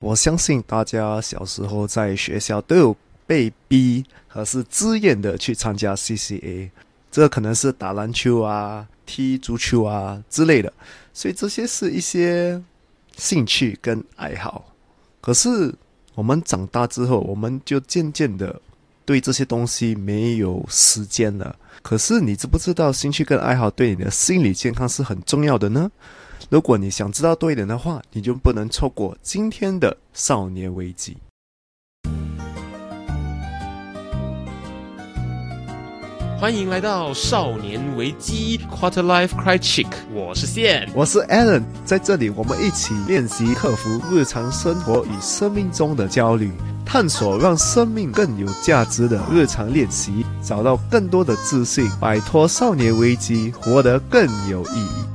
我相信大家小时候在学校都有被逼和是自愿的去参加 CCA，这可能是打篮球啊、踢足球啊之类的，所以这些是一些兴趣跟爱好。可是我们长大之后，我们就渐渐的对这些东西没有时间了。可是你知不知道，兴趣跟爱好对你的心理健康是很重要的呢？如果你想知道多一点的话，你就不能错过今天的少年危机。欢迎来到少年危机 Quarter Life Cry Chick，我是线，我是 Alan，在这里我们一起练习克服日常生活与生命中的焦虑，探索让生命更有价值的日常练习，找到更多的自信，摆脱少年危机，活得更有意义。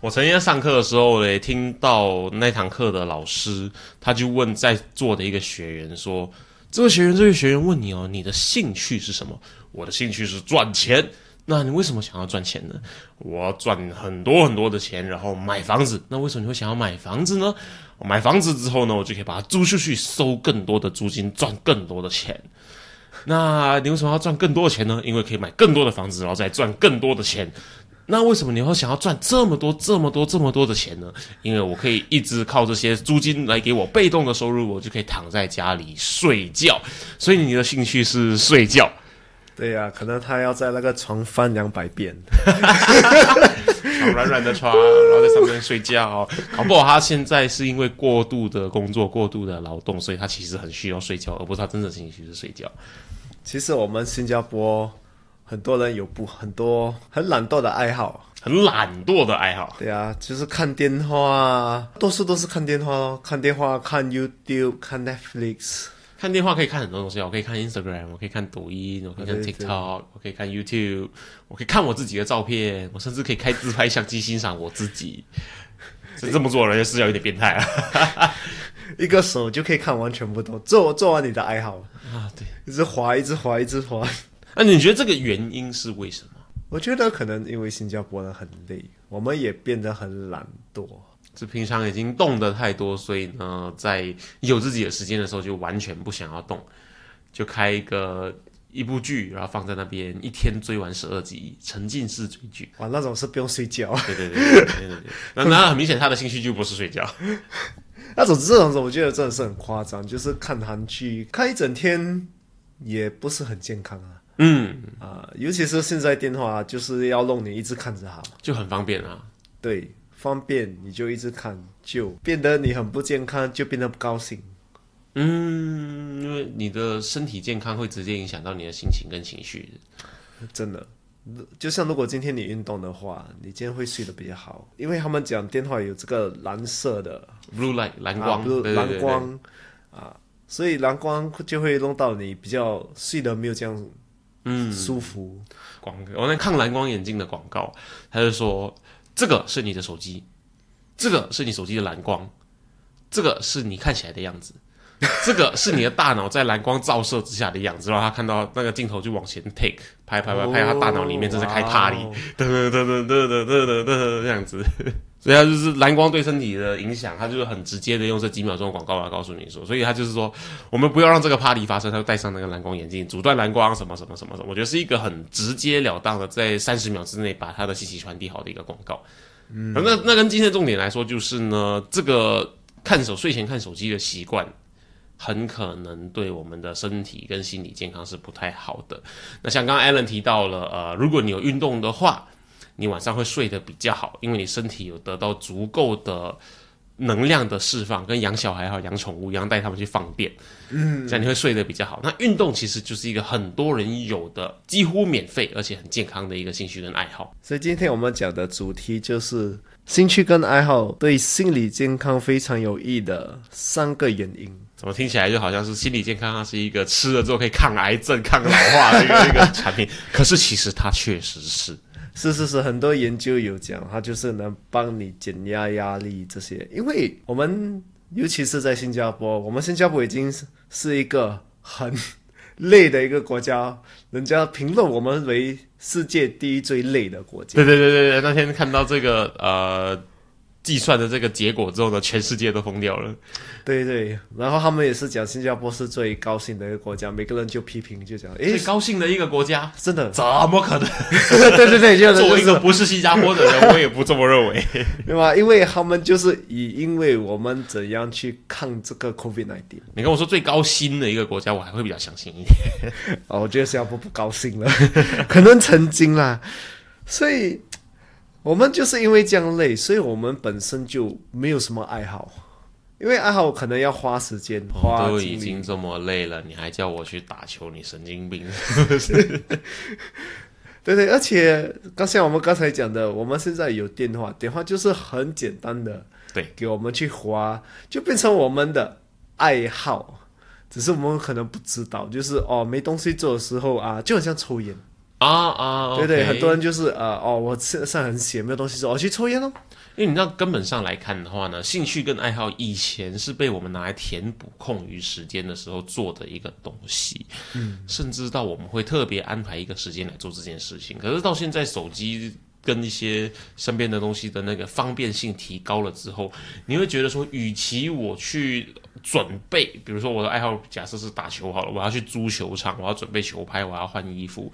我曾经在上课的时候，也听到那堂课的老师，他就问在座的一个学员说：“这位学员，这位学员问你哦，你的兴趣是什么？”我的兴趣是赚钱。那你为什么想要赚钱呢？我要赚很多很多的钱，然后买房子。那为什么你会想要买房子呢？买房子之后呢，我就可以把它租出去，收更多的租金，赚更多的钱。那你为什么要赚更多的钱呢？因为可以买更多的房子，然后再赚更多的钱。那为什么你会想要赚这么多、这么多、这么多的钱呢？因为我可以一直靠这些租金来给我被动的收入，我就可以躺在家里睡觉。所以你的兴趣是睡觉？对呀，可能他要在那个床翻两百遍，软软的床，然后在上面睡觉。搞不好他现在是因为过度的工作、过度的劳动，所以他其实很需要睡觉，而不是他真的兴趣是睡觉。其实我们新加坡。很多人有不很多很懒惰的爱好，很懒惰的爱好。对啊，就是看电话，多数都是看电话咯。看电话，看 YouTube，看 Netflix。看电话可以看很多东西，我可以看 Instagram，我可以看抖音，我可以看 TikTok，我可以看 YouTube，我可以看我自己的照片，我甚至可以开自拍相机欣赏我自己。是 这么做人是要有点变态啊！一个手就可以看完全部都做做完你的爱好啊！对，一直滑，一直滑，一直滑。那你觉得这个原因是为什么？我觉得可能因为新加坡人很累，我们也变得很懒惰。就平常已经动的太多，所以呢，在有自己的时间的时候，就完全不想要动，就开一个一部剧，然后放在那边，一天追完十二集，沉浸式追剧。哇，那种是不用睡觉。对对对对对对。那那很明显，他的兴趣就不是睡觉。那种这种我觉得真的是很夸张，就是看韩剧看一整天，也不是很健康啊。嗯啊，尤其是现在电话就是要弄你一直看着它，就很方便啊。对，方便你就一直看，就变得你很不健康，就变得不高兴。嗯，因为你的身体健康会直接影响到你的心情跟情绪。真的，就像如果今天你运动的话，你今天会睡得比较好，因为他们讲电话有这个蓝色的 blue light 蓝光，蓝光啊，所以蓝光就会弄到你比较睡得没有这样。嗯，舒服。广告，我那抗蓝光眼镜的广告，他就说这个是你的手机，这个是你手机的蓝光，这个是你看起来的样子，这个是你的大脑在蓝光照射之下的样子。然后他看到那个镜头就往前 take，拍拍拍拍，他大脑里面正在开 party，噔噔噔噔噔噔噔噔这样子。所以它就是蓝光对身体的影响，他就是很直接的用这几秒钟的广告来告诉你说，所以他就是说，我们不要让这个 party 发生，他就戴上那个蓝光眼镜，阻断蓝光什么什么什么什么，我觉得是一个很直截了当的，在三十秒之内把他的信息传递好的一个广告。嗯，那那跟今天的重点来说，就是呢，这个看手睡前看手机的习惯，很可能对我们的身体跟心理健康是不太好的。那像刚刚 Allen 提到了，呃，如果你有运动的话。你晚上会睡得比较好，因为你身体有得到足够的能量的释放，跟养小孩好、养宠物一样，带他们去放电，嗯，这样你会睡得比较好。那运动其实就是一个很多人有的几乎免费而且很健康的一个兴趣跟爱好。所以今天我们讲的主题就是兴趣跟爱好对心理健康非常有益的三个原因。怎么听起来就好像是心理健康它是一个吃了之后可以抗癌症、抗老化的一个 一个产品？可是其实它确实是。是是是，很多研究有讲，它就是能帮你减压压力这些。因为我们尤其是在新加坡，我们新加坡已经是是一个很累的一个国家，人家评论我们为世界第一最累的国家。对对对对对，那天看到这个呃计算的这个结果之后呢，全世界都疯掉了。对对，然后他们也是讲新加坡是最高兴的一个国家，每个人就批评就讲，诶最，高兴的一个国家，真的，怎么可能？对对对，就作为一个不是新加坡的人，我也不这么认为。对吧？因为他们就是以因为我们怎样去抗这个 COVID 1 9你跟我说最高薪的一个国家，我还会比较相信一点。哦，我觉得新加坡不高兴了，可能曾经啦，所以我们就是因为这样累，所以我们本身就没有什么爱好，因为爱好可能要花时间、花哦都已经这么累了，你还叫我去打球，你神经病！对对，而且刚像我们刚才讲的，我们现在有电话，电话就是很简单的，对，给我们去花，就变成我们的爱好。只是我们可能不知道，就是哦，没东西做的时候啊，就很像抽烟，啊啊，对对很多人就是呃哦，我身上很闲，没有东西做，我去抽烟咯。因为你知道根本上来看的话呢，兴趣跟爱好以前是被我们拿来填补空余时间的时候做的一个东西，嗯，甚至到我们会特别安排一个时间来做这件事情。可是到现在手机跟一些身边的东西的那个方便性提高了之后，你会觉得说，与其我去准备，比如说我的爱好假设是打球好了，我要去租球场，我要准备球拍，我要换衣服，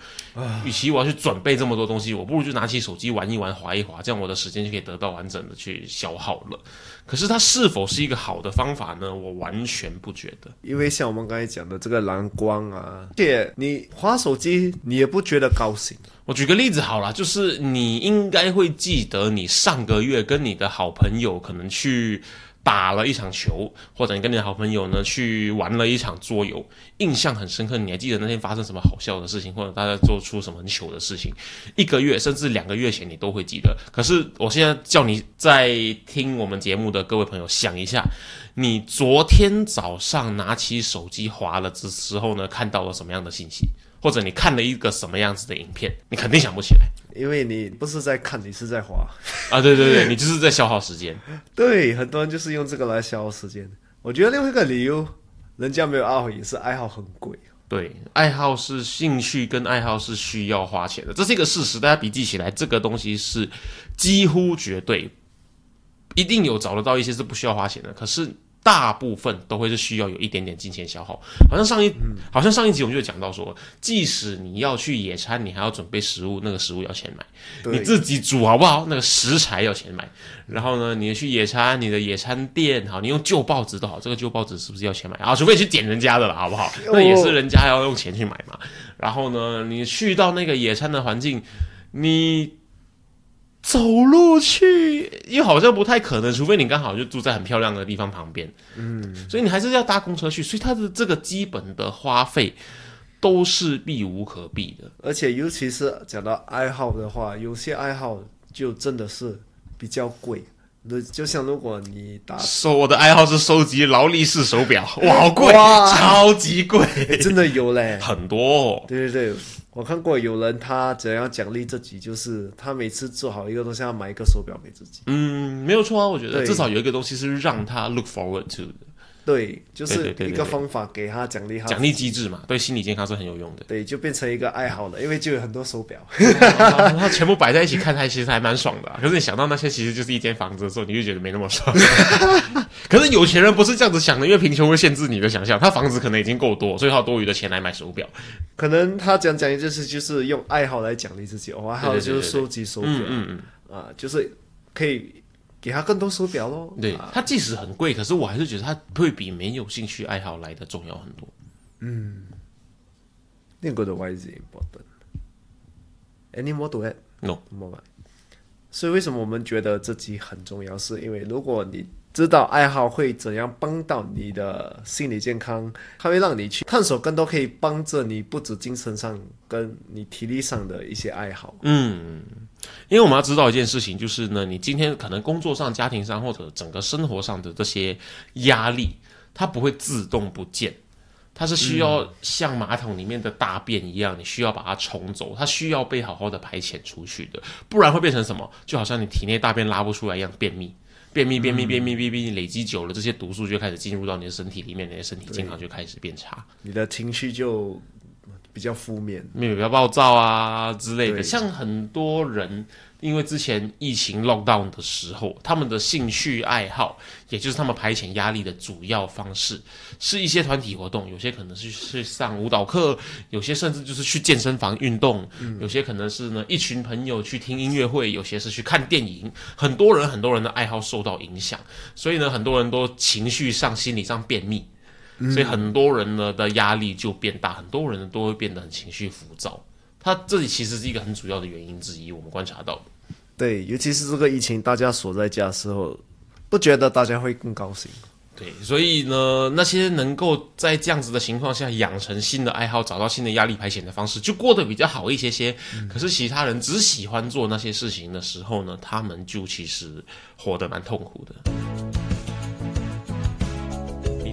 与其我要去准备这么多东西，我不如就拿起手机玩一玩、划一划，这样我的时间就可以得到完整的去消耗了。可是它是否是一个好的方法呢？我完全不觉得。因为像我们刚才讲的这个蓝光啊，而且你划手机，你也不觉得高兴。我举个例子好了，就是你应该会记得你上个月跟你的好朋友可能去打了一场球，或者你跟你的好朋友呢去玩了一场桌游，印象很深刻。你还记得那天发生什么好笑的事情，或者大家做出什么糗的事情？一个月甚至两个月前你都会记得。可是我现在叫你在听我们节目的各位朋友想一下，你昨天早上拿起手机划了之之后呢，看到了什么样的信息？或者你看了一个什么样子的影片，你肯定想不起来因为你不是在看，你是在滑。啊！对对对，你就是在消耗时间。对，很多人就是用这个来消耗时间。我觉得另外一个理由，人家没有爱好也是爱好很贵。对，爱好是兴趣跟爱好是需要花钱的，这是一个事实。大家笔记起来，这个东西是几乎绝对，一定有找得到一些是不需要花钱的，可是大部分都会是需要有一点点金钱消耗。好像上一，好像上一集我们就讲到说，即使你要去野餐，你还要准备食物，那个食物要钱买。你自己煮好不好？那个食材要钱买。然后呢，你去野餐，你的野餐垫好，你用旧报纸都好，这个旧报纸是不是要钱买啊？除非去点人家的了，好不好？那也是人家要用钱去买嘛。然后呢，你去到那个野餐的环境，你走路去又好像不太可能，除非你刚好就住在很漂亮的地方旁边。嗯，所以你还是要搭公车去，所以它的这个基本的花费都是避无可避的。而且尤其是讲到爱好的话，有些爱好就真的是比较贵。那就像如果你打，收我的爱好是收集劳力士手表，哇，好贵，哇超级贵，真的有嘞。很多、哦。对对对，我看过有人他怎样奖励自己，就是他每次做好一个东西，要买一个手表给自己。嗯，没有错啊，我觉得至少有一个东西是让他 look forward to 的对，就是一个方法给他奖励他。奖励机制嘛，对心理健康是很有用的。对，就变成一个爱好了，因为就有很多手表。他全部摆在一起看，还其实还蛮爽的啊、可是你想到那些其实就是一间房子的时候，你就觉得没那么爽。可是有钱人不是这样子想的，因为贫穷会限制你的想象。他房子可能已经够多，所以他有多余的钱来买手表。可能他讲奖励就是就是用爱好来奖励自己，哦，爱好就是收集手表嗯嗯嗯，啊，就是可以给他更多手表咯。对啊，它即使很贵，可是我还是觉得它会比没有兴趣爱好来的重要很多。Think good why is it important? Any more to add? No more。所以为什么我们觉得这集很重要？是因为如果你知道爱好会怎样帮到你的心理健康，它会让你去探索更多可以帮着你不止精神上跟你体力上的一些爱好。嗯，因为我们要知道一件事情，就是呢，你今天可能工作上、家庭上或者整个生活上的这些压力，它不会自动不见。它是需要像马桶里面的大便一样，你需要把它冲走，它需要被好好的排遣出去的，不然会变成什么？就好像你体内大便拉不出来一样，便秘。便秘、便秘、便秘、便秘，累积久了，这些毒素就开始进入到你的身体里面，你的身体健康就开始变差，你的情绪就比较负面。没有比较暴躁啊之类的。像很多人，因为之前疫情 lockdown 的时候，他们的兴趣爱好，也就是他们排遣压力的主要方式，是一些团体活动，有些可能是去上舞蹈课，有些甚至就是去健身房运动，有些可能是呢一群朋友去听音乐会，有些是去看电影。很多人很多人的爱好受到影响，所以呢，很多人都情绪上、心理上便秘。所以很多人呢的压力就变大，很多人呢都会变得很情绪浮躁。它这里其实是一个很主要的原因之一，我们观察到的。对，尤其是这个疫情，大家锁在家的时候，不觉得大家会更高兴。对，所以呢，那些能够在这样子的情况下养成新的爱好，找到新的压力排遣的方式，就过得比较好一些些。可是其他人只喜欢做那些事情的时候呢，他们就其实活得蛮痛苦的。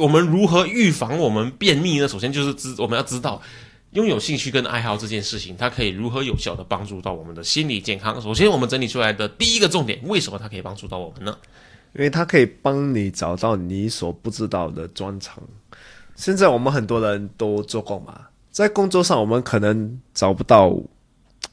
我们如何预防我们便秘呢？首先就是知我们要知道，拥有兴趣跟爱好这件事情，它可以如何有效的帮助到我们的心理健康。首先，我们整理出来的第一个重点，为什么它可以帮助到我们呢？因为它可以帮你找到你所不知道的专长。现在我们很多人都做工嘛，在工作上我们可能找不到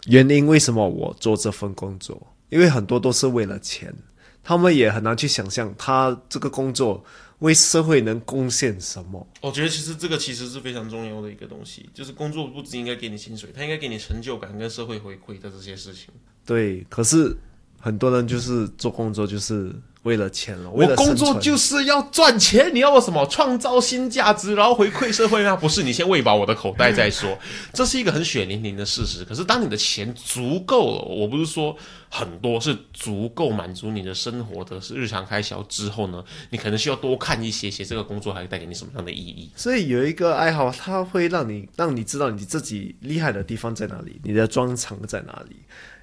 原因，为什么我做这份工作？因为很多都是为了钱，他们也很难去想象他这个工作为社会能贡献什么。我觉得其实这个其实是非常重要的一个东西，就是工作不只应该给你薪水，它应该给你成就感跟社会回馈的这些事情。对，可是很多人就是做工作就是为了钱了，我工作就是要赚钱，你要我什么？创造新价值，然后回馈社会吗？不是，你先喂饱我的口袋再说。这是一个很血淋淋的事实。可是当你的钱足够了，我不是说很多，是足够满足你的生活的是日常开销之后呢，你可能需要多看一些些这个工作还带给你什么样的意义。所以有一个爱好，它会让你让你知道你自己厉害的地方在哪里，你的专长在哪里。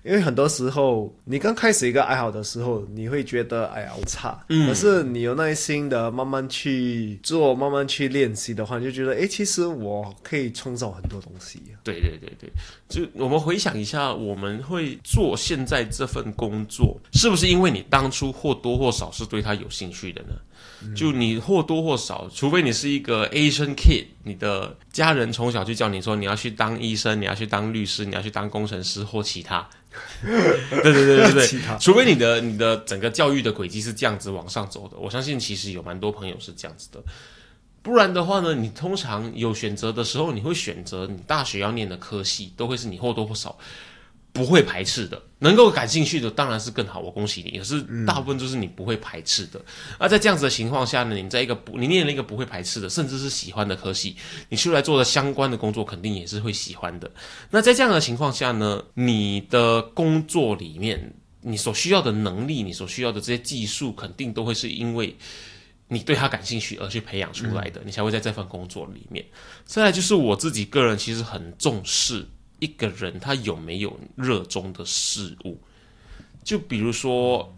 因为很多时候，你刚开始一个爱好的时候，你会觉得哎呀我差，嗯可是你有耐心的慢慢去做，慢慢去练习的话，你就觉得哎，其实我可以创造很多东西。对对对对，就我们回想一下，我们会做现在这份工作，是不是因为你当初或多或少是对它有兴趣的呢？就你或多或少，除非你是一个 Asian kid，你的家人从小就叫你说你要去当医生，你要去当律师，你要去当工程师或其他。对对对对对 除非你的你的整个教育的轨迹是这样子往上走的，我相信其实有蛮多朋友是这样子的。不然的话呢，你通常有选择的时候，你会选择你大学要念的科系，都会是你或多或少不会排斥的，能够感兴趣的当然是更好，我恭喜你。可是大部分就是你不会排斥的。而在这样子的情况下呢，你在一个不你念了一个不会排斥的，甚至是喜欢的科系，你出来做的相关的工作，肯定也是会喜欢的。那在这样的情况下呢，你的工作里面，你所需要的能力，你所需要的这些技术，肯定都会是因为你对他感兴趣而去培养出来的，你才会在这份工作里面。再来就是我自己个人其实很重视一个人他有没有热衷的事物，就比如说，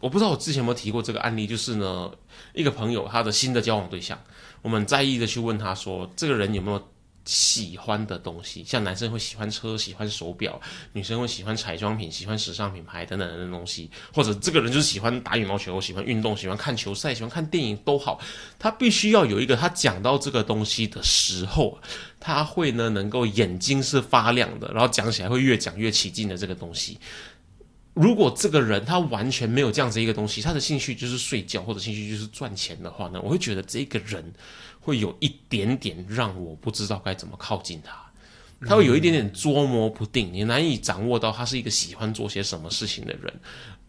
我不知道我之前有没有提过这个案例，就是呢，一个朋友他的新的交往对象，我们在意的去问他说，这个人有没有喜欢的东西，像男生会喜欢车、喜欢手表，女生会喜欢彩妆品、喜欢时尚品牌等等的东西，或者这个人就是喜欢打羽毛球、喜欢运动、喜欢看球赛、喜欢看电影都好，他必须要有一个他讲到这个东西的时候，他会呢能够眼睛是发亮的，然后讲起来会越讲越起劲的这个东西。如果这个人他完全没有这样子一个东西，他的兴趣就是睡觉或者兴趣就是赚钱的话呢，我会觉得这个人会有一点点让我不知道该怎么靠近他，他会有一点点捉摸不定，你难以掌握到他是一个喜欢做些什么事情的人，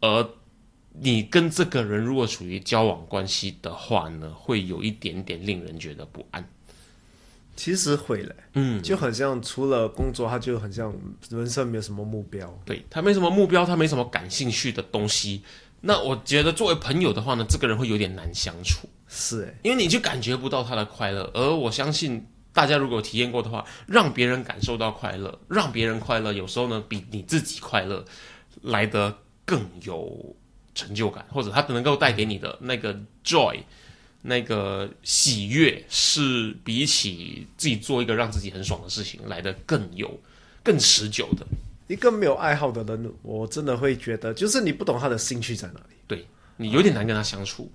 而你跟这个人如果处于交往关系的话呢，会有一点点令人觉得不安。其实会嘞，嗯，就很像除了工作，他就很像人生没有什么目标。对他没什么目标，他没什么感兴趣的东西。那我觉得作为朋友的话呢，这个人会有点难相处，是哎，因为你就感觉不到他的快乐。而我相信大家如果有体验过的话，让别人感受到快乐，让别人快乐，有时候呢比你自己快乐来得更有成就感，或者他能够带给你的那个 joy。那个喜悦是比起自己做一个让自己很爽的事情来的更有、更持久的。一个没有爱好的人，我真的会觉得，就是你不懂他的兴趣在哪里。对你有点难跟他相处，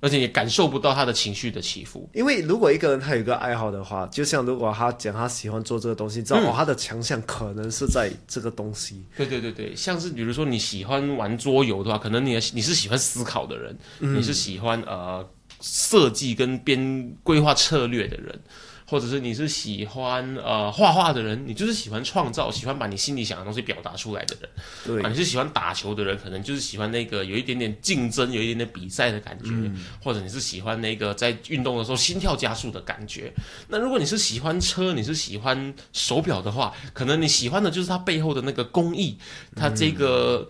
而且也感受不到他的情绪的起伏。因为如果一个人他有一个爱好的话，就像如果他讲他喜欢做这个东西，知道、哦，他的强项可能是在这个东西。对对对对，像是比如说你喜欢玩桌游的话，可能你你是喜欢思考的人，你是喜欢呃。设计跟编规划策略的人，或者是你是喜欢呃画画的人，你就是喜欢创造，喜欢把你心里想的东西表达出来的人。对，啊，你是喜欢打球的人，可能就是喜欢那个有一点点竞争、有一点点比赛的感觉，或者你是喜欢那个在运动的时候心跳加速的感觉。那如果你是喜欢车，你是喜欢手表的话，可能你喜欢的就是它背后的那个工艺，它这个。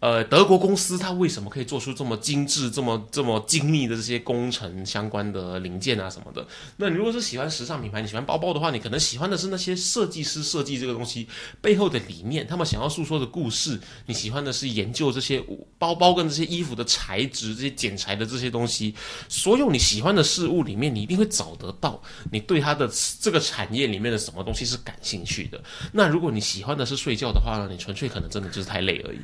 呃，德国公司它为什么可以做出这么精致、这么这么精密的这些工程相关的零件啊什么的？那你如果是喜欢时尚品牌，你喜欢包包的话，你可能喜欢的是那些设计师设计这个东西背后的理念，他们想要诉说的故事。你喜欢的是研究这些包包跟这些衣服的材质、这些剪裁的这些东西。所有你喜欢的事物里面，你一定会找得到你对它的这个产业里面的什么东西是感兴趣的。那如果你喜欢的是睡觉的话呢，你纯粹可能真的就是太累而已。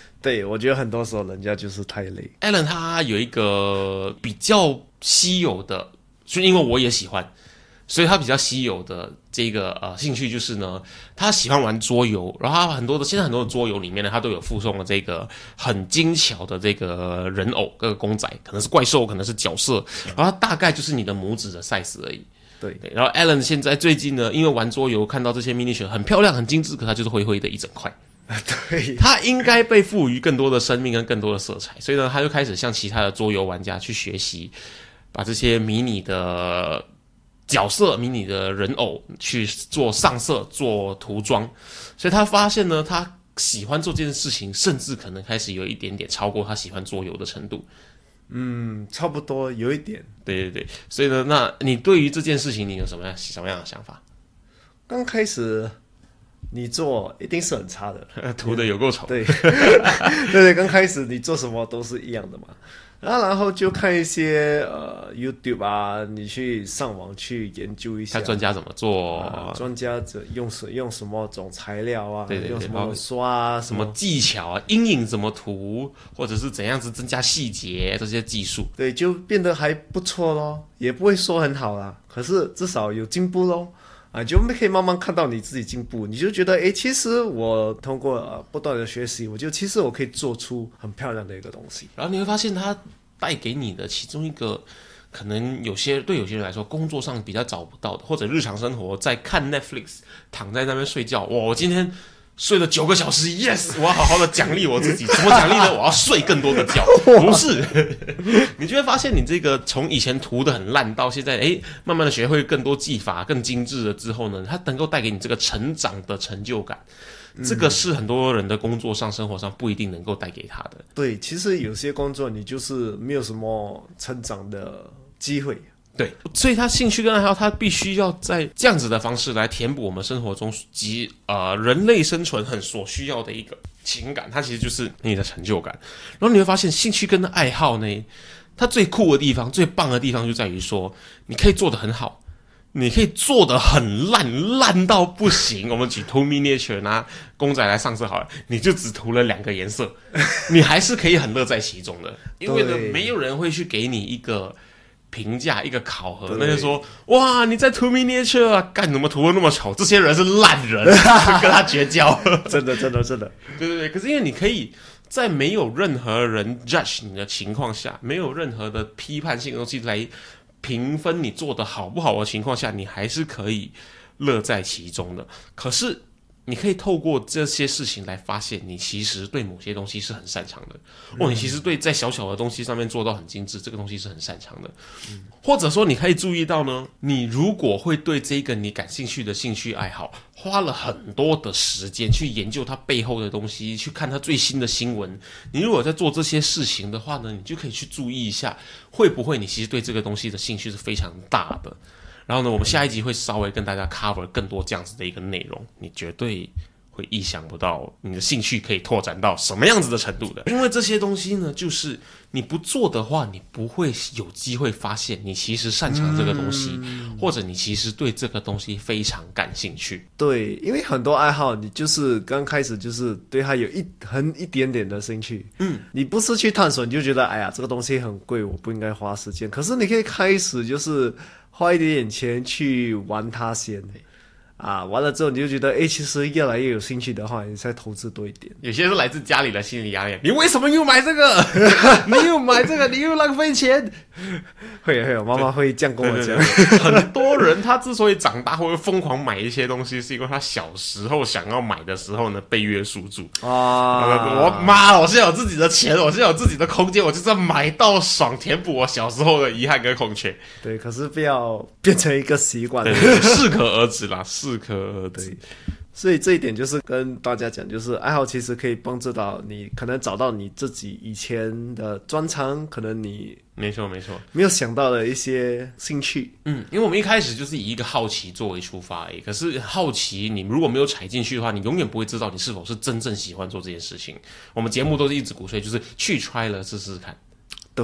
对，我觉得很多时候人家就是太累。Allen 他有一个比较稀有的，就因为我也喜欢，所以他比较稀有的这个呃兴趣就是呢，他喜欢玩桌游。然后他很多的现在很多的桌游里面呢，他都有附送了这个很精巧的这个人偶，这个公仔，可能是怪兽，可能是角色，然后大概就是你的拇指的 size 而已。对，然后 Allen 现在最近呢，因为玩桌游看到这些 mini 犬很漂亮、很精致，可它就是灰灰的一整块。对，他应该被赋予更多的生命跟更多的色彩，所以呢，他就开始向其他的桌游玩家去学习，把这些迷你的角色、迷你的人偶去做上色、做涂装，所以他发现呢，他喜欢做这件事情，甚至可能开始有一点点超过他喜欢桌游的程度。嗯，差不多有一点。对对对，所以呢，那你对于这件事情，你有什么样什么样的想法？刚开始。你做一定是很差的，涂的有够丑。对，对对，刚开始你做什么都是一样的嘛，然后然后就看一些呃 YouTube 啊，你去上网去研究一下，看专家怎么做，专家怎用什用什么种材料啊，对对对，用什么刷啊，什么技巧啊，阴影怎么涂，或者是怎样子增加细节这些技术，对，就变得还不错咯，也不会说很好啦，可是至少有进步咯。啊，就可以慢慢看到你自己进步，你就觉得，哎，其实我通过不断的学习，我就其实我可以做出很漂亮的一个东西。然后你会发现，它带给你的其中一个，可能有些对有些人来说，工作上比较找不到的，或者日常生活在看 Netflix，躺在那边睡觉，我今天。睡了九个小时，yes，我要好好的奖励我自己。怎么奖励呢？我要睡更多的觉。不是，你就会发现，你这个从以前涂的很烂，到现在，哎，慢慢的学会更多技法，更精致了之后呢，它能够带给你这个成长的成就感。这个是很多人的工作上、生活上不一定能够带给他的。对，其实有些工作你就是没有什么成长的机会。对，所以他兴趣跟爱好，他必须要在这样子的方式来填补我们生活中及呃人类生存很所需要的一个情感，它其实就是你的成就感。然后你会发现，兴趣跟爱好呢，它最酷的地方、最棒的地方就在于说，你可以做的很好，你可以做的很烂，烂到不行。我们举涂 miniature 拿公仔来上色好了，你就只涂了两个颜色，你还是可以很乐在其中的，因为呢，没有人会去给你一个。评价一个考核，那就说哇，你在涂 miniature 啊，干怎么涂的那么丑？这些人是烂人，跟他绝交。真的，真的，真的。对对对，可是因为你可以在没有任何人 judge 你的情况下，没有任何的批判性的东西来评分你做的好不好的情况下，你还是可以乐在其中的。可是你可以透过这些事情来发现，你其实对某些东西是很擅长的。哦，你其实对在小小的东西上面做到很精致，这个东西是很擅长的。或者说，你可以注意到呢，你如果会对这个你感兴趣的兴趣爱好，花了很多的时间去研究它背后的东西，去看它最新的新闻。你如果在做这些事情的话呢，你就可以去注意一下，会不会你其实对这个东西的兴趣是非常大的。然后呢，我们下一集会稍微跟大家 cover 更多这样子的一个内容，你绝对会意想不到你的兴趣可以拓展到什么样子的程度的。因为这些东西呢，就是你不做的话，你不会有机会发现你其实擅长这个东西，或者你其实对这个东西非常感兴趣。对，因为很多爱好，你就是刚开始就是对它有一很一点点的兴趣，嗯，你不是去探索，你就觉得哎呀，这个东西很贵，我不应该花时间。可是你可以开始就是花一点点钱去玩它先，啊，完了之后你就觉得哎，其实越来越有兴趣的话，你再投资多一点。有些是来自家里的心理压力，你为什么又买这个？你又买这个，你又浪费钱。会会有妈妈会这样跟我讲。很多人他之所以长大会疯狂买一些东西，是因为他小时候想要买的时候呢被约束住啊。我妈，我现在有自己的钱，我现在有自己的空间，我就是要买到爽，填补我小时候的遗憾跟空缺。对，可是不要变成一个习惯，适可而止啦，适可而止。所以这一点就是跟大家讲，就是爱好其实可以帮助到你，可能找到你自己以前的专长，可能你没错没错没有想到的一些兴趣。嗯，因为我们一开始就是以一个好奇作为出发，诶，可是好奇你如果没有踩进去的话，你永远不会知道你是否是真正喜欢做这件事情。我们节目都是一直鼓吹，就是去 try 了试试看。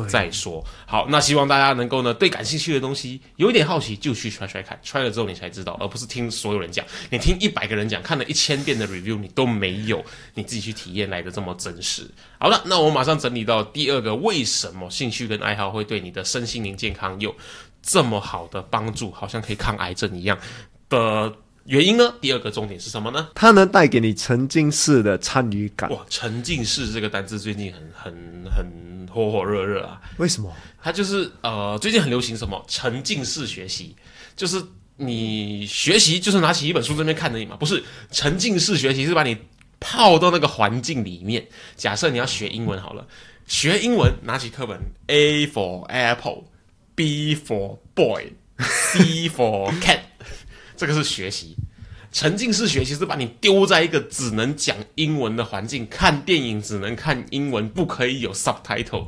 再说好，那希望大家能够呢，对感兴趣的东西有一点好奇，就去揣揣看，揣了之后你才知道，而不是听所有人讲。你听一百个人讲，看了一千遍的 review，你都没有你自己去体验来的这么真实。好了，那我马上整理到第二个，为什么兴趣跟爱好会对你的身心灵健康有这么好的帮助，好像可以抗癌症一样的。原因呢？第二个重点是什么呢？它能带给你沉浸式的参与感。哇，沉浸式这个单字最近很很很火火热热啊！为什么？它就是呃，最近很流行什么沉浸式学习，就是你学习就是拿起一本书这边看着你嘛，不是沉浸式学习是把你泡到那个环境里面。假设你要学英文好了，学英文拿起课本，A for apple，B for boy，C for cat。这个是学习，沉浸式学习是把你丢在一个只能讲英文的环境，看电影只能看英文，不可以有 subtitle。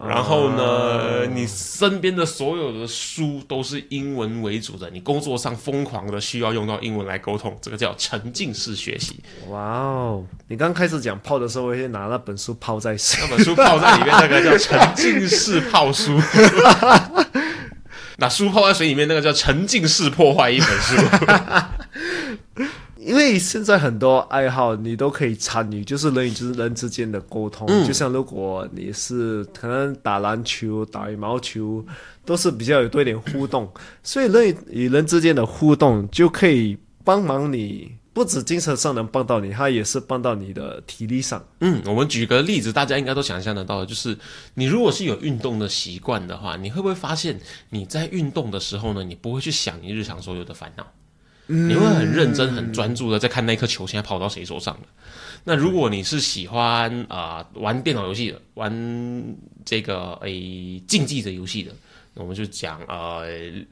然后呢，你身边的所有的书都是英文为主的，你工作上疯狂的需要用到英文来沟通，这个叫沉浸式学习。哇哦！你刚开始讲泡的时候，我先拿那本书泡在，那本书泡在里面，那个叫沉浸式泡书。那书泡在水里面，那个叫沉浸式破坏一本书。因为现在很多爱好你都可以参与，就是人与人之间的沟通。就像如果你是可能打篮球、打羽毛球，都是比较有多一点互动，所以人与人之间的互动就可以帮忙你。不止精神上能帮到你，它也是帮到你的体力上。嗯，我们举个例子，大家应该都想象得到，就是你如果是有运动的习惯的话，你会不会发现你在运动的时候呢，你不会去想你日常所有的烦恼，你会很认真、很专注的在看那颗球现在跑到谁手上了。那如果你是喜欢啊玩电脑游戏的，玩这个诶竞技的游戏的。我们就讲呃，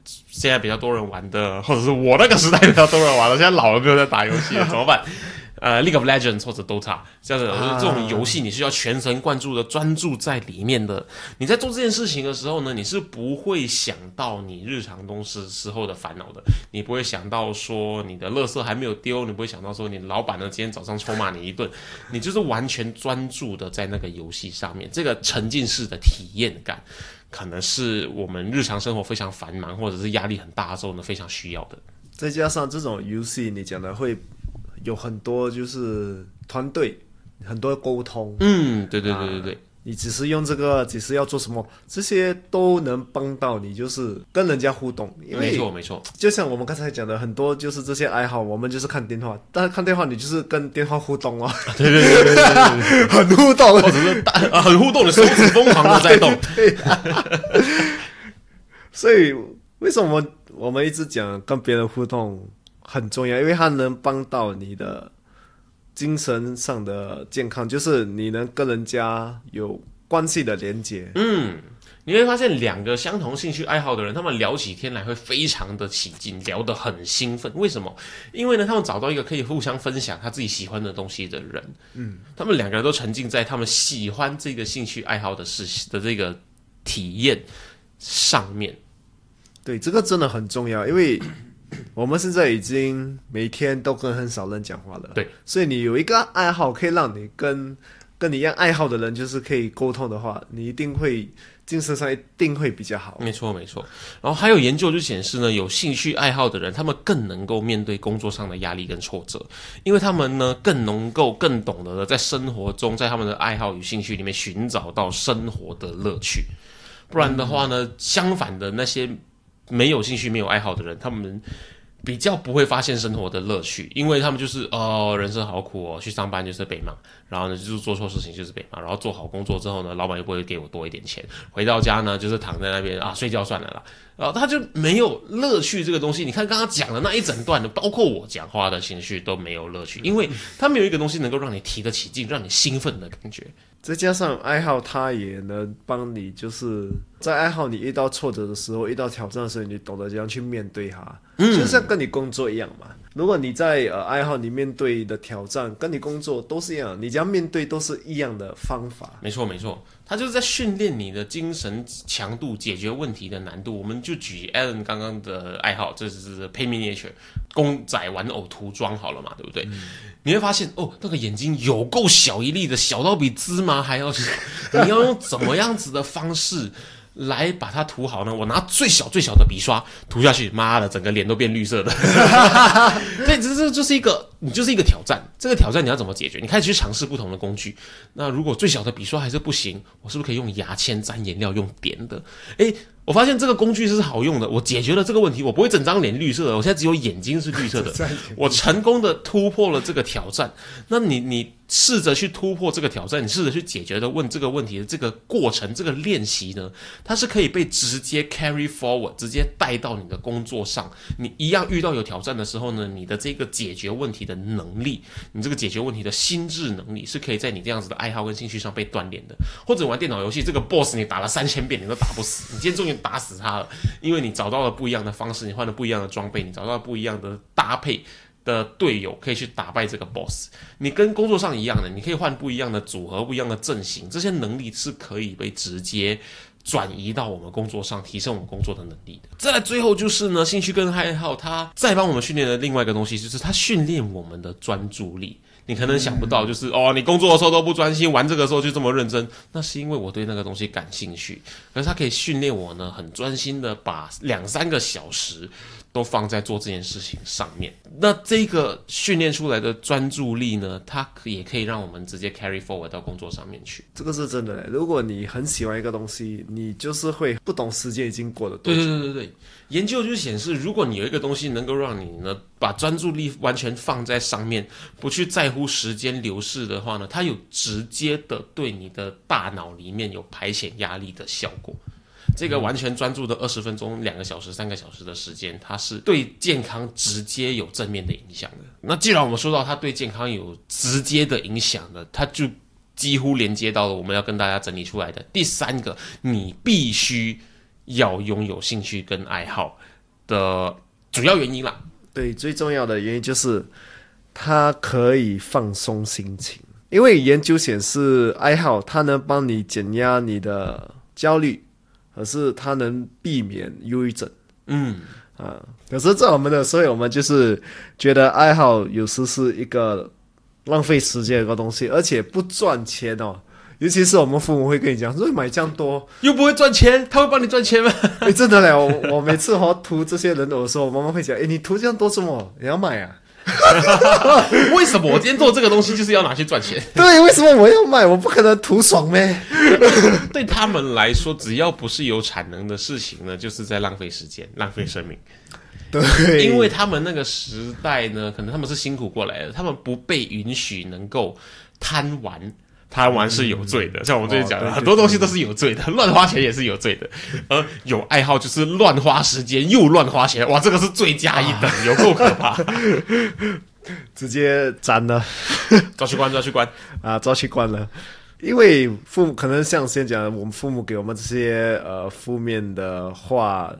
现在比较多人玩的，或者是我那个时代比较多人玩的，现在老了没有在打游戏了，怎么办？呃，League of Legends 或者 Dota 这样子，这种游戏你是要全神贯注的专注在里面的。你在做这件事情的时候呢，你是不会想到你日常东西时候的烦恼的，你不会想到说你的垃圾还没有丢，你不会想到说你老板呢今天早上臭骂你一顿，你就是完全专注的在那个游戏上面，这个沉浸式的体验感。可能是我们日常生活非常繁忙，或者是压力很大的时候呢，非常需要的。再加上这种游戏，你讲的会有很多就是团队，很多沟通。嗯，对对对对对。你只是用这个，只是要做什么，这些都能帮到你，就是跟人家互动。没错没错，就像我们刚才讲的，很多就是这些爱好，我们就是看电话，但是看电话你就是跟电话互动哦。对对对对对，很互动，或者是啊很互动的手指疯狂的在动。对。所以为什么我们一直讲跟别人互动？很重要，因为它能帮到你的精神上的健康，就是你能跟人家有关系的连接。嗯，你会发现两个相同兴趣爱好的人，他们聊起天来会非常的起劲，聊得很兴奋。为什么？因为呢，他们找到一个可以互相分享他自己喜欢的东西的人。嗯，他们两个人都沉浸在他们喜欢这个兴趣爱好的事的这个体验上面。对，这个真的很重要，因为我们现在已经每天都跟很少人讲话了。对，所以你有一个爱好可以让你跟跟你一样爱好的人，就是可以沟通的话，你一定会精神上一定会比较好。没错，没错。然后还有研究就显示呢，有兴趣爱好的人，他们更能够面对工作上的压力跟挫折，因为他们呢更能够更懂得的在生活中，在他们的爱好与兴趣里面寻找到生活的乐趣。不然的话呢，相反的那些没有兴趣、没有爱好的人，他们比较不会发现生活的乐趣，因为他们就是哦，人生好苦哦，去上班就是被骂，然后呢就是做错事情就是被骂，然后做好工作之后呢，老板又不会给我多一点钱，回到家呢就是躺在那边啊睡觉算了啦，然后他就没有乐趣这个东西。你看刚刚讲的那一整段的，包括我讲话的情绪都没有乐趣，因为他没有一个东西能够让你提得起劲，让你兴奋的感觉。再加上爱好，它也能帮你，就是在爱好你遇到挫折的时候，遇到挑战的时候，你懂得怎样去面对它，就像跟你工作一样嘛。如果你在呃爱好你面对的挑战，跟你工作都是一样，你只要面对都是一样的方法。没错，没错，他就是在训练你的精神强度、解决问题的难度。我们就举 Alan 刚刚的爱好，这是 Paint Miniature 公仔玩偶涂装好了嘛，对不对？你会发现哦，那个眼睛有够小一粒的，小到比芝麻还要小。你要用怎么样子的方式来把它涂好呢？我拿最小最小的笔刷涂下去，妈的，整个脸都变绿色的。对，这这就是一个，你就是一个挑战。这个挑战你要怎么解决？你开始去尝试不同的工具。那如果最小的笔刷还是不行，我是不是可以用牙签沾颜料用点的？诶，我发现这个工具是好用的，我解决了这个问题，我不会整张脸绿色的，我现在只有眼睛是绿色的，我成功的突破了这个挑战。那你你试着去突破这个挑战，你试着去解决的问这个问题的这个过程，这个练习呢，它是可以被直接 carry forward，直接带到你的工作上。你一样遇到有挑战的时候呢，你的这个解决问题的能力，你这个解决问题的心智能力，是可以在你这样子的爱好跟兴趣上被锻炼的。或者玩电脑游戏，这个 boss 你打了三千遍你都打不死，你今天终于打死他了，因为你找到了不一样的方式，你换了不一样的装备，你找到了不一样的搭配的队友，可以去打败这个 boss。你跟工作上一样的，你可以换不一样的组合、不一样的阵型，这些能力是可以被直接转移到我们工作上，提升我们工作的能力的。再来，最后就是呢，兴趣跟爱好，它再帮我们训练的另外一个东西，就是它训练我们的专注力。你可能想不到，就是哦，你工作的时候都不专心，玩这个时候就这么认真，那是因为我对那个东西感兴趣。可是它可以训练我呢，很专心的把两三个小时都放在做这件事情上面。那这个训练出来的专注力呢，它可也可以让我们直接 carry forward 到工作上面去。这个是真的。如果你很喜欢一个东西，你就是会不懂时间已经过了多对久。对对对对，研究就显示，如果你有一个东西能够让你呢把专注力完全放在上面，不去在乎时间流逝的话呢，它有直接的对你的大脑里面有排遣压力的效果。这个完全专注的二十分钟、两个小时、三个小时的时间，它是对健康直接有正面的影响的。那既然我们说到它对健康有直接的影响的，它就几乎连接到了我们要跟大家整理出来的第三个，你必须要拥有兴趣跟爱好的主要原因啦。对，最重要的原因就是它可以放松心情，因为研究显示，爱好它能帮你减压你的焦虑，可是它能避免忧郁症嗯，啊。可是，在我们的社会，我们就是觉得爱好有时是一个浪费时间的一个东西，而且不赚钱哦。尤其是我们父母会跟你讲，说买这样多，又不会赚钱，他会帮你赚钱吗？哎，真的嘞！我我每次 和涂这些人偶的时候，我妈妈会讲，哎，你涂这样多什么？你要买啊？为什么我今天做这个东西就是要拿去赚钱？对，为什么我要卖？我不可能图爽咩？对他们来说，只要不是有产能的事情呢，就是在浪费时间、浪费生命。对，因为他们那个时代呢，可能他们是辛苦过来的，他们不被允许能够贪玩、贪玩是有罪的，像我们之前讲的，哦对对很多东西都是有罪的，乱花钱也是有罪的。而有爱好就是乱花时间又乱花钱，哇，这个是罪加一等，有够可怕。直接斩了 抓去关，抓去关。啊，抓去关了。因为父母可能像先讲的，我们父母给我们这些呃负面的话，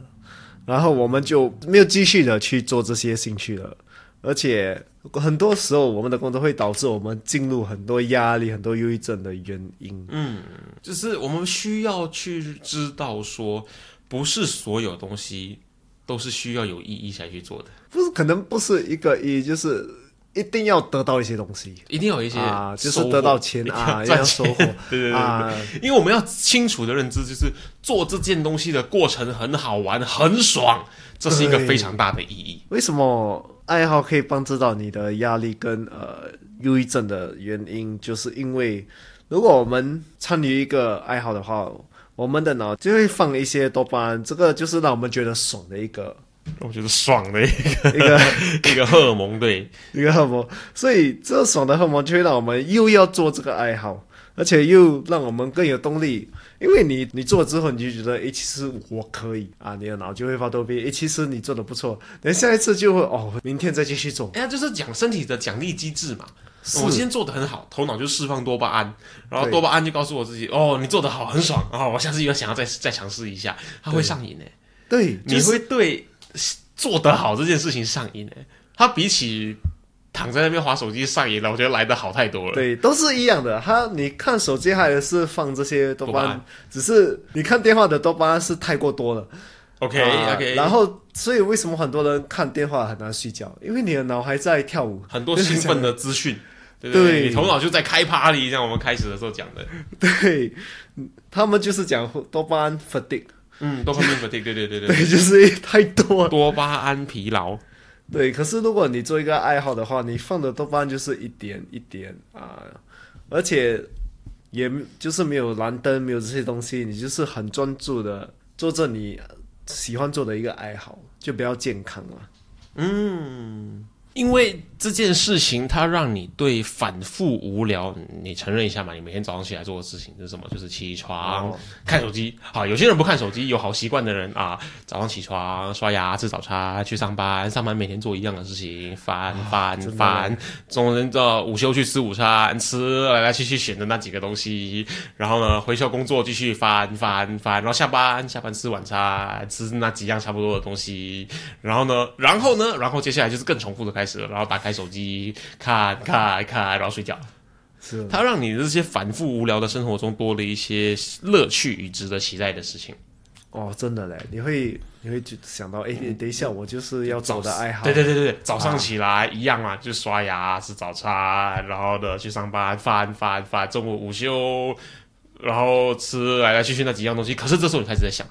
然后我们就没有继续的去做这些兴趣了。而且很多时候，我们的工作会导致我们进入很多压力、很多忧郁症的原因。嗯。就是我们需要去知道说，不是所有东西都是需要有意义才去做的，不是，可能不是一个意义，就是一定要得到一些东西。一定要有一些啊，就是得到钱 啊，赚要收获。对对对对。啊，因为我们要清楚的认知，就是做这件东西的过程很好玩、很爽，这是一个非常大的意义。为什么爱好可以帮助到你的压力跟呃忧郁症的原因，就是因为如果我们参与一个爱好的话，我们的脑就会放一些多巴胺，这个就是让我们觉得爽的一个我觉得爽的一个 一个一个荷尔蒙，对，一个荷尔蒙，所以这爽的荷尔蒙就会让我们又要做这个爱好，而且又让我们更有动力。因为你你做了之后，你就觉得，诶，其实我可以啊，你的脑就会发多变，诶，其实你做的不错，等下一次就会哦，明天再继续做。哎呀，就是讲身体的奖励机制嘛。是我今天做的很好，头脑就释放多巴胺，然后多巴胺就告诉我自己，哦，你做的好，很爽，然后我下次又想要再再尝试一下，它会上瘾诶。对，你就是会对做得好这件事情上瘾诶。它比起躺在那边划手机上瘾了，我觉得来的好太多了。对，都是一样的。他你看手机还是放这些多巴胺只是你看电话的多巴胺是太过多了。，OK 啊 OK，然后，所以为什么很多人看电话很难睡觉？因为你的脑还在跳舞。很多兴奋的资讯，对不对？对你头脑就在开 party，像我们开始的时候讲的，对，他们就是讲多巴胺 fatigue，嗯，多巴胺 fatigue，对对对对，对，就是太多了。多巴胺疲劳，对，可是如果你做一个爱好的话，你放的多半就是一点一点啊，而且也就是没有蓝灯，没有这些东西，你就是很专注的做着你喜欢做的一个爱好，就比较健康了。嗯。因为这件事情，它让你对反复无聊，你承认一下嘛？你每天早上起来做的事情是什么？就是起床、哦看手机。好，有些人不看手机，有好习惯的人啊，早上起床、刷牙、吃早餐、去上班，上班每天做一样的事情，翻翻翻，中间的午休去吃午餐，吃来来去去选的那几个东西，然后呢，回校工作继续翻翻翻，然后下班下班吃晚餐，吃那几样差不多的东西，然后呢，然后呢，然后接下来就是更重复的开始了，然后打开手机看看看，然后睡觉。是它让你的这些反复无聊的生活中多了一些乐趣与值得期待的事情。哦，真的嘞，你会你会就想到，哎，等一下我就是要做我的爱好，对对对对对，早上起来、一样嘛，就刷牙吃早餐，然后呢去上班翻翻翻，中午午休，然后吃来来去去那几样东西。可是这时候你开始在想，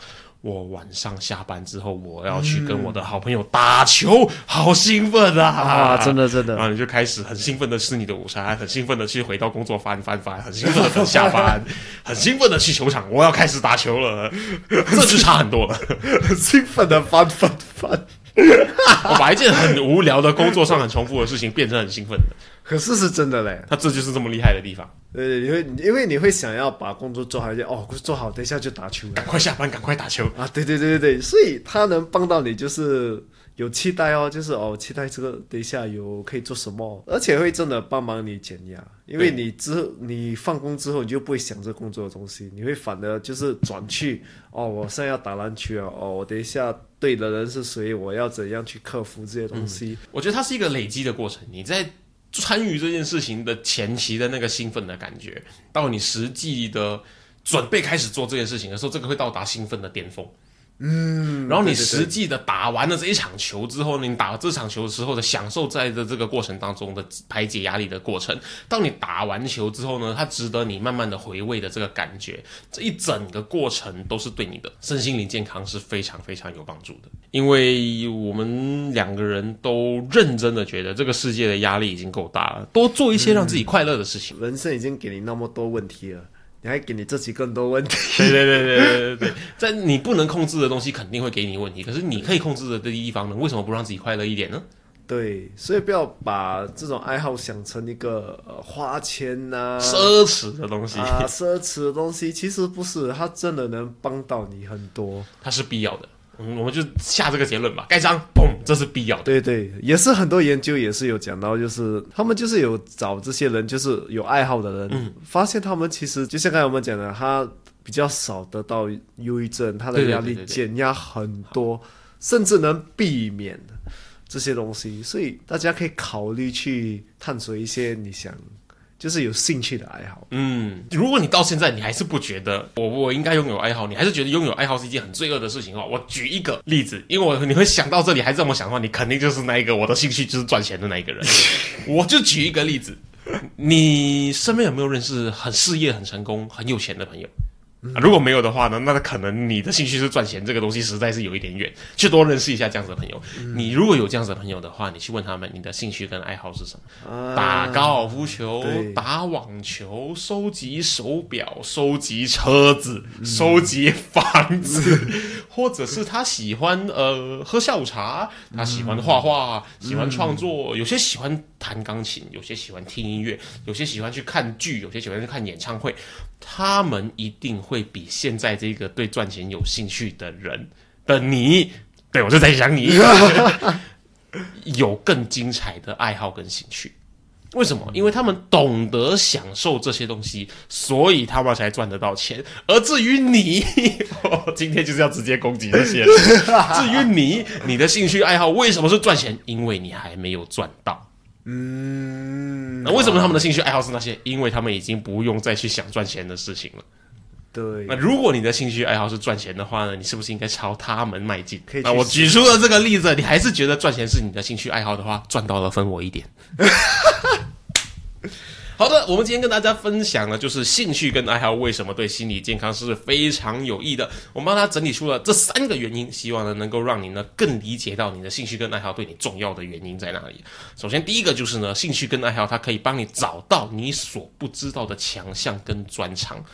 我晚上下班之后我要去跟我的好朋友打球，好兴奋啊！啊，真的真的然后你就开始很兴奋的吃你的午餐，很兴奋的去回到工作翻翻翻，很兴奋的等下班，很兴奋的去球场，我要开始打球了，这就差很多了。很兴奋的翻翻翻。我把一件很无聊的工作上很重复的事情变成很兴奋的，可是是真的嘞，他这就是这么厉害的地方。呃，因为因为你会想要把工作做好，一点哦做好，等一下就打球赶快下班，赶快打球。啊！对对对对对，所以他能帮到你，就是有期待哦，就是哦期待这个等一下有可以做什么，而且会真的帮忙你减压，因为你之后你放工之后你就不会想着工作的东西，你会反而就是转去哦，我现在要打篮球啊，哦我等一下对的人是谁，我要怎样去克服这些东西。我觉得它是一个累积的过程。你在参与这件事情的前期的那个兴奋的感觉，到你实际的准备开始做这件事情的时候，这个会到达兴奋的巅峰。嗯，然后你实际的打完了这一场球之后呢，你打了这场球之后的享受，在的这个过程当中的排解压力的过程，当你打完球之后呢，它值得你慢慢的回味的这个感觉，这一整个过程都是对你的身心灵健康是非常非常有帮助的。因为我们两个人都认真的觉得这个世界的压力已经够大了，多做一些让自己快乐的事情。人生已经给你那么多问题了，你还给你自己更多问题。对对对对对对对，在你不能控制的东西肯定会给你问题，可是你可以控制的地方呢，为什么不让自己快乐一点呢？对，所以不要把这种爱好想成一个呃花钱呐、奢侈的东西，啊奢侈的东西，其实不是，它真的能帮到你很多。它是必要的。嗯，我们就下这个结论吧。盖章，嘣，这是必要的。对对，也是很多研究也是有讲到，就是他们就是有找这些人，就是有爱好的人，嗯发现他们其实就像刚才我们讲的，他比较少得到忧郁症，他的压力对对对对对减压很多，甚至能避免这些东西，所以大家可以考虑去探索一些你想就是有兴趣的爱好。嗯，如果你到现在你还是不觉得我我应该拥有爱好，你还是觉得拥有爱好是一件很罪恶的事情的话，我举一个例子，因为我你会想到这里还这么想的话，你肯定就是那一个我的兴趣就是赚钱的那一个人。我就举一个例子，你身边有没有认识很事业很成功、很有钱的朋友？啊如果没有的话呢，那可能你的兴趣是赚钱，这个东西实在是有一点远。去多认识一下这样子的朋友。你如果有这样子的朋友的话，你去问他们，你的兴趣跟爱好是什么？啊打高尔夫球、打网球、收集手表、收集车子、收集房子，或者是他喜欢呃喝下午茶，他喜欢画画，喜欢创作，有些喜欢弹钢琴，有些喜欢听音乐，有些喜欢去看剧，有些喜欢去看演唱会。他们一定会比现在这个对赚钱有兴趣的人的你，对我就在想你，有更精彩的爱好跟兴趣。为什么？因为他们懂得享受这些东西，所以他们才赚得到钱。而至于你，我今天就是要直接攻击这些人。至于你，你的兴趣爱好为什么是赚钱？因为你还没有赚到。嗯，那为什么他们的兴趣爱好是那些？因为他们已经不用再去想赚钱的事情了。对那，如果你的兴趣爱好是赚钱的话呢，你是不是应该朝他们迈进？可以那我举出了这个例子，你还是觉得赚钱是你的兴趣爱好的话，赚到了分我一点。好的，我们今天跟大家分享的就是兴趣跟爱好为什么对心理健康是非常有益的。我们帮他整理出了这三个原因，希望呢能够让你呢更理解到你的兴趣跟爱好对你重要的原因在哪里。首先，第一个就是呢，兴趣跟爱好它可以帮你找到你所不知道的强项跟专长。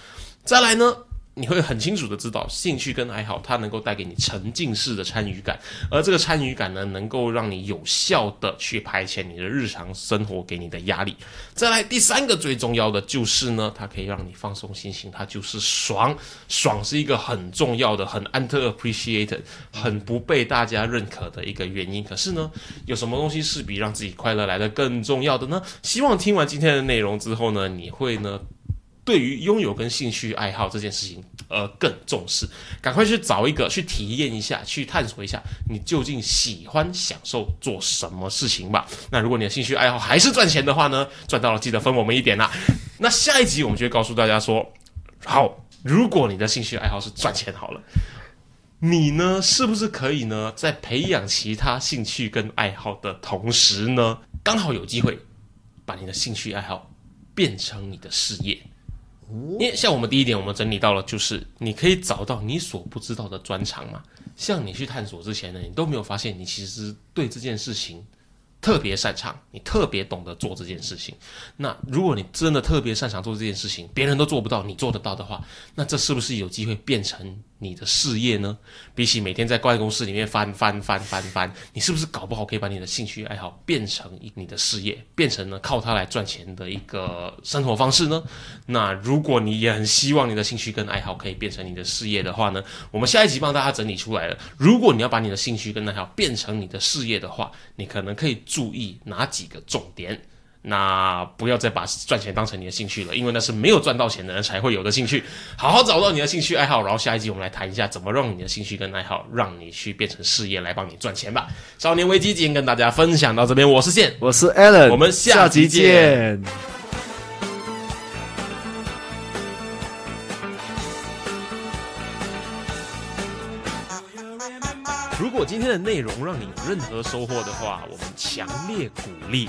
再来呢，你会很清楚的知道，兴趣跟爱好它能够带给你沉浸式的参与感，而这个参与感呢，能够让你有效的去排遣你的日常生活给你的压力。再来，第三个最重要的就是呢，它可以让你放松心情，它就是爽。爽是一个很重要的、很 underappreciated、很不被大家认可的一个原因。可是呢，有什么东西是比让自己快乐来的更重要的呢？希望听完今天的内容之后呢，你会呢。对于拥有跟兴趣爱好这件事情，而，更重视，赶快去找一个，去体验一下，去探索一下，你究竟喜欢、享受做什么事情吧。那如果你的兴趣爱好还是赚钱的话呢，赚到了记得分我们一点啦。那下一集我们就会告诉大家说，好，如果你的兴趣爱好是赚钱好了，你呢是不是可以呢，在培养其他兴趣跟爱好的同时呢，刚好有机会把你的兴趣爱好变成你的事业？因为像我们第一点，我们整理到了，就是你可以找到你所不知道的专长嘛。像你去探索之前呢，你都没有发现你其实对这件事情特别擅长，你特别懂得做这件事情。那如果你真的特别擅长做这件事情，别人都做不到，你做得到的话，那这是不是有机会变成你的事业呢？比起每天在办公室里面翻翻翻翻翻，你是不是搞不好可以把你的兴趣爱好变成你的事业，变成呢靠它来赚钱的一个生活方式呢？那如果你也很希望你的兴趣跟爱好可以变成你的事业的话呢，我们下一集帮大家整理出来了。如果你要把你的兴趣跟爱好变成你的事业的话，你可能可以注意哪几个重点。那不要再把赚钱当成你的兴趣了，因为那是没有赚到钱的人才会有的兴趣。好好找到你的兴趣爱好，然后下一集我们来谈一下怎么让你的兴趣跟爱好让你去变成事业来帮你赚钱吧。少年危机今天跟大家分享到这边，我是健，我是 Alan，我们下下集见。如果今天的内容让你有任何收获的话，我们强烈鼓励